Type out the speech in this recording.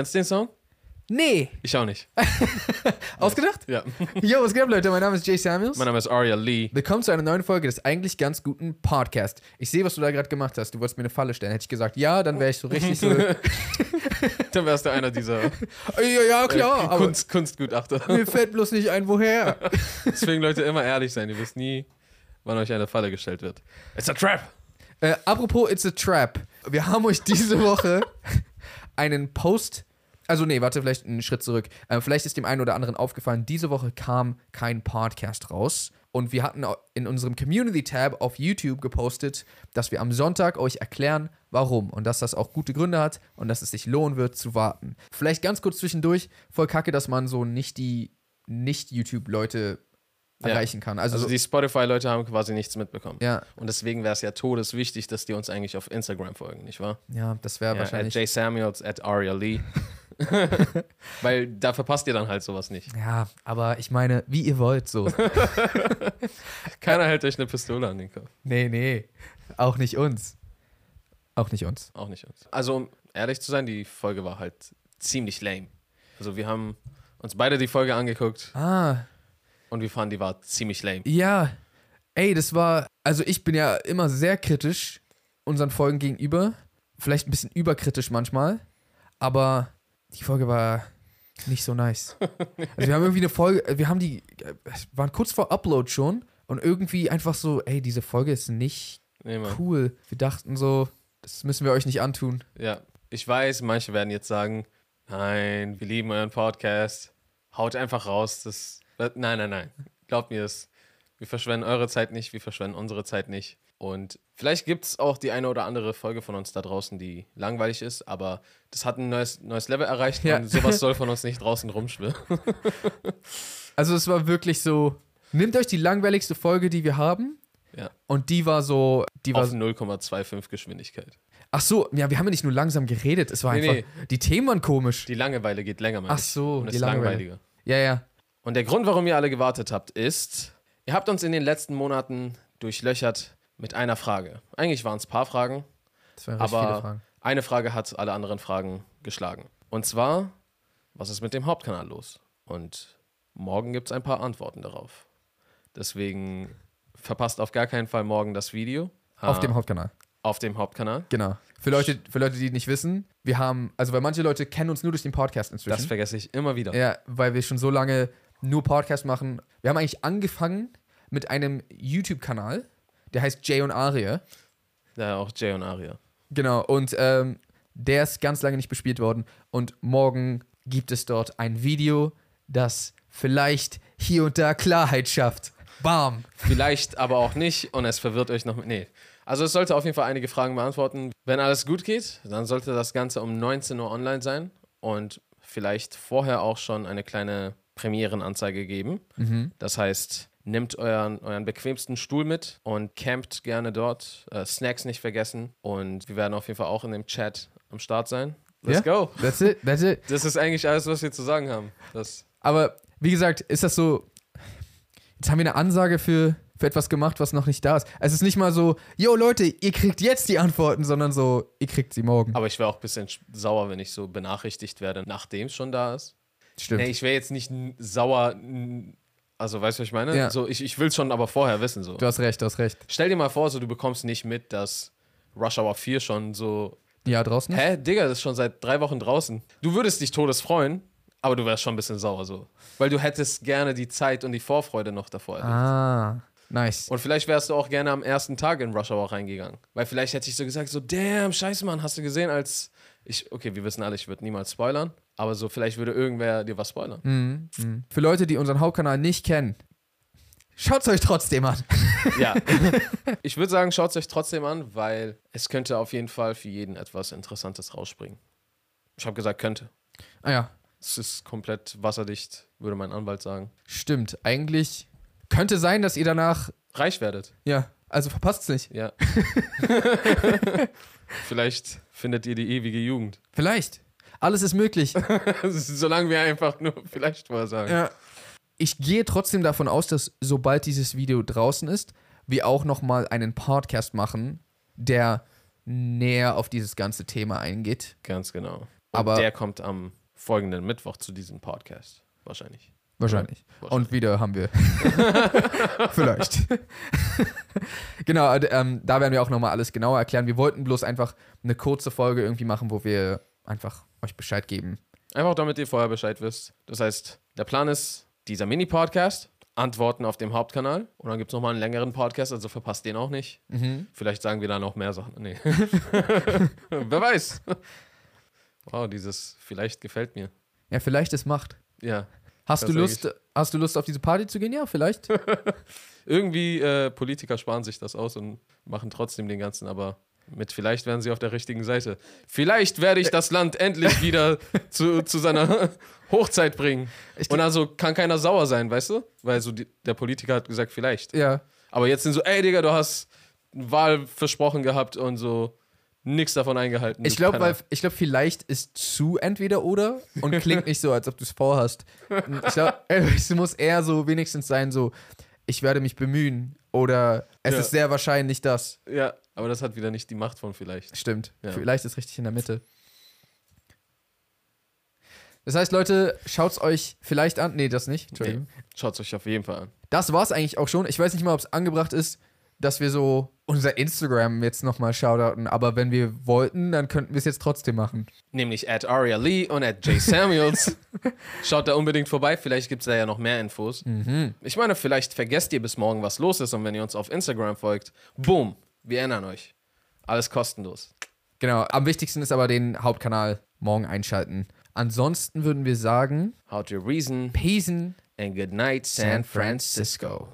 Kennst du den Song? Nee. Ich auch nicht. Ausgedacht? Ja. Yo, was geht ab, Leute? Mein Name ist Jay Samuels. Mein Name ist Aria Lee. Willkommen zu einer neuen Folge des eigentlich ganz guten Podcasts. Ich sehe, was du da gerade gemacht hast. Du wolltest mir eine Falle stellen. Hätte ich gesagt, ja, dann wäre ich so richtig so. ja, Dann wärst du einer dieser ja, klar. äh, Kunst, Kunstgutachter. mir fällt bloß nicht ein, woher. Deswegen, Leute, immer ehrlich sein. Ihr wisst nie, wann euch eine Falle gestellt wird. It's a trap. Äh, apropos It's a Trap. Wir haben euch diese Woche einen Post. Also, nee, warte, vielleicht einen Schritt zurück. Äh, vielleicht ist dem einen oder anderen aufgefallen, diese Woche kam kein Podcast raus. Und wir hatten in unserem Community-Tab auf YouTube gepostet, dass wir am Sonntag euch erklären, warum. Und dass das auch gute Gründe hat und dass es sich lohnen wird zu warten. Vielleicht ganz kurz zwischendurch, voll kacke, dass man so nicht die Nicht-YouTube-Leute Ja. erreichen kann. Also, Also so, die Spotify-Leute haben quasi nichts mitbekommen. ja, Und deswegen wäre es ja todeswichtig, dass die uns eigentlich auf Instagram folgen, nicht wahr? ja, das wäre Ja, wahrscheinlich. At J Samuels, at Aria Lee. Weil da verpasst ihr dann halt sowas nicht. Ja, aber ich meine, wie ihr wollt so. Keiner hält euch eine Pistole an den Kopf. nee, nee. Auch nicht uns. Auch nicht uns. Auch nicht uns. Also, um ehrlich zu sein, die Folge war halt ziemlich lame. Also, wir haben uns beide die Folge angeguckt Ah, und wir fanden, die war ziemlich lame. ja. Ey, das war. Also, ich bin ja immer sehr kritisch unseren Folgen gegenüber. Vielleicht ein bisschen überkritisch manchmal. Aber die Folge war nicht so nice. Also, wir haben irgendwie eine Folge. Wir haben die. äh, waren kurz vor Upload schon. Und irgendwie einfach so, ey, diese Folge ist nicht Nee, cool. Wir dachten so, das müssen wir euch nicht antun. Ja, ich weiß, manche werden jetzt sagen, nein, wir lieben euren Podcast. Haut einfach raus. Das, das- nein, nein, nein. Glaubt mir es. Wir verschwenden eure Zeit nicht, wir verschwenden unsere Zeit nicht. Und vielleicht gibt es auch die eine oder andere Folge von uns da draußen, die langweilig ist, aber das hat ein neues, neues Level erreicht Ja. und sowas soll von uns nicht draußen rumschwirren. Also es war wirklich so, nehmt euch die langweiligste Folge, die wir haben. Ja. Und die war so, die war Auf 0,25 Geschwindigkeit. Ach so, ja, wir haben ja nicht nur langsam geredet, es war Nee, einfach, die Themen waren komisch. Die Langeweile geht länger, meine Ach so, und die ist Langeweile. langweiliger. Ja, ja. Und der Grund, warum ihr alle gewartet habt, ist, ihr habt uns in den letzten Monaten durchlöchert mit einer Frage. Eigentlich waren es ein paar Fragen, Das aber viele Fragen. eine Frage hat alle anderen Fragen geschlagen. Und zwar, was ist mit dem Hauptkanal los? Und morgen gibt es ein paar Antworten darauf. Deswegen verpasst auf gar keinen Fall morgen das Video. Auf Ah, dem Hauptkanal. auf dem Hauptkanal. Genau. Für Leute, für Leute, die nicht wissen, wir haben, also weil manche Leute kennen uns nur durch den Podcast Das inzwischen. vergesse ich immer wieder. Ja, weil wir schon so lange nur Podcast machen. Wir haben eigentlich angefangen mit einem YouTube-Kanal, der heißt Jay und Aria. Ja, auch Jay und Aria. Genau, und ähm, der ist ganz lange nicht bespielt worden. Und morgen gibt es dort ein Video, das vielleicht hier und da Klarheit schafft. Bam! Vielleicht aber auch nicht und es verwirrt euch noch mit. Nee. Also es sollte auf jeden Fall einige Fragen beantworten. Wenn alles gut geht, dann sollte das Ganze um 19 Uhr online sein und vielleicht vorher auch schon eine kleine Premierenanzeige geben. Das heißt, nehmt euren, euren bequemsten Stuhl mit und campt gerne dort. Äh, Snacks nicht vergessen und wir werden auf jeden Fall auch in dem Chat am Start sein. Let's Ja. go! That's it, that's it. Das ist eigentlich alles, was wir zu sagen haben. Das, Aber wie gesagt, ist das so. Jetzt haben wir eine Ansage für, für etwas gemacht, was noch nicht da ist. Es ist nicht mal so, yo Leute, ihr kriegt jetzt die Antworten, sondern so, ihr kriegt sie morgen. aber ich wäre auch ein bisschen sch- sauer, wenn ich so benachrichtigt werde, nachdem es schon da ist. Stimmt. Nee, ich wäre jetzt nicht sauer. Also, weißt du, was ich meine? Ja. So, ich ich will es schon aber vorher wissen. So. Du hast recht, du hast recht. Stell dir mal vor, so, du bekommst nicht mit, dass Rush Hour 4 schon so. Ja, draußen? Hä, Digga, das ist schon seit drei Wochen draußen. Du würdest dich todes freuen, aber du wärst schon ein bisschen sauer so. Weil du hättest gerne die Zeit und die Vorfreude noch davor erlebt. Ah, nice. Und vielleicht wärst du auch gerne am ersten Tag in Rush Hour reingegangen. Weil vielleicht hätte ich so gesagt, so, damn, scheiße, Mann, hast du gesehen, als ich, okay, wir wissen alle, ich würde niemals spoilern, aber so, vielleicht würde irgendwer dir was spoilern. Mhm, mhm. Für Leute, die unseren Hauptkanal nicht kennen, schaut es euch trotzdem an. Ja. ich würde sagen, schaut es euch trotzdem an, weil es könnte auf jeden Fall für jeden etwas Interessantes rausspringen. Ich habe gesagt, könnte. Ah ja, Es ist komplett wasserdicht, würde mein Anwalt sagen. stimmt. Eigentlich könnte sein, dass ihr danach, Reich werdet. ja, also verpasst es nicht. Ja. Vielleicht findet ihr die ewige Jugend. Vielleicht. Alles ist möglich. Solange wir einfach nur vielleicht vorher sagen. Ja. Ich gehe trotzdem davon aus, dass sobald dieses Video draußen ist, wir auch noch mal einen Podcast machen, der näher auf dieses ganze Thema eingeht. Ganz genau. Aber der kommt am folgenden Mittwoch zu diesem Podcast. Wahrscheinlich. wahrscheinlich. Wahrscheinlich. Und wieder haben wir. Vielleicht. genau, äh, ähm, da werden wir auch nochmal alles genauer erklären. Wir wollten bloß einfach eine kurze Folge irgendwie machen, wo wir einfach euch Bescheid geben. Einfach damit ihr vorher Bescheid wisst. Das heißt, der Plan ist dieser Mini-Podcast, Antworten auf dem Hauptkanal. Und dann gibt es nochmal einen längeren Podcast, also verpasst den auch nicht. Vielleicht sagen wir da noch mehr Sachen. Nee. Wer weiß. Wow, dieses vielleicht gefällt mir. Ja, vielleicht ist Macht. Ja. Hast du Lust, hast du Lust auf diese Party zu gehen? Ja, vielleicht. Irgendwie, äh, Politiker sparen sich das aus und machen trotzdem den ganzen, aber mit vielleicht wären sie auf der richtigen Seite. Vielleicht werde ich das Land endlich wieder zu, zu seiner Hochzeit bringen. Und also kann keiner sauer sein, weißt du? Weil so die, der Politiker hat gesagt, vielleicht. ja. Aber jetzt sind so, ey Digga, du hast Wahl versprochen gehabt und so nichts davon eingehalten. Ich glaube, ich glaube, vielleicht ist zu entweder oder und klingt nicht so, als ob du es vorhast. Ich glaube, es muss eher so wenigstens sein, so, ich werde mich bemühen oder es Ja. ist sehr wahrscheinlich das. Ja, aber das hat wieder nicht die Macht von vielleicht. Stimmt. Ja. Vielleicht ist richtig in der Mitte. Das heißt, Leute, schaut's euch vielleicht an. Nee, das nicht. Entschuldigung. Schaut es euch auf jeden Fall an. Das war's eigentlich auch schon. Ich weiß nicht mal, ob es angebracht ist, dass wir so unser Instagram jetzt nochmal shoutouten, aber wenn wir wollten, dann könnten wir es jetzt trotzdem machen. Nämlich at Aria Lee und at Jay Samuels. Schaut da unbedingt vorbei, vielleicht gibt es da ja noch mehr Infos. Ich meine, vielleicht vergesst ihr bis morgen, was los ist und wenn ihr uns auf Instagram folgt, boom, wir erinnern euch. Alles kostenlos. Genau, am wichtigsten ist aber den Hauptkanal morgen einschalten. Ansonsten würden wir sagen, How to reason Peace and good night, San Francisco.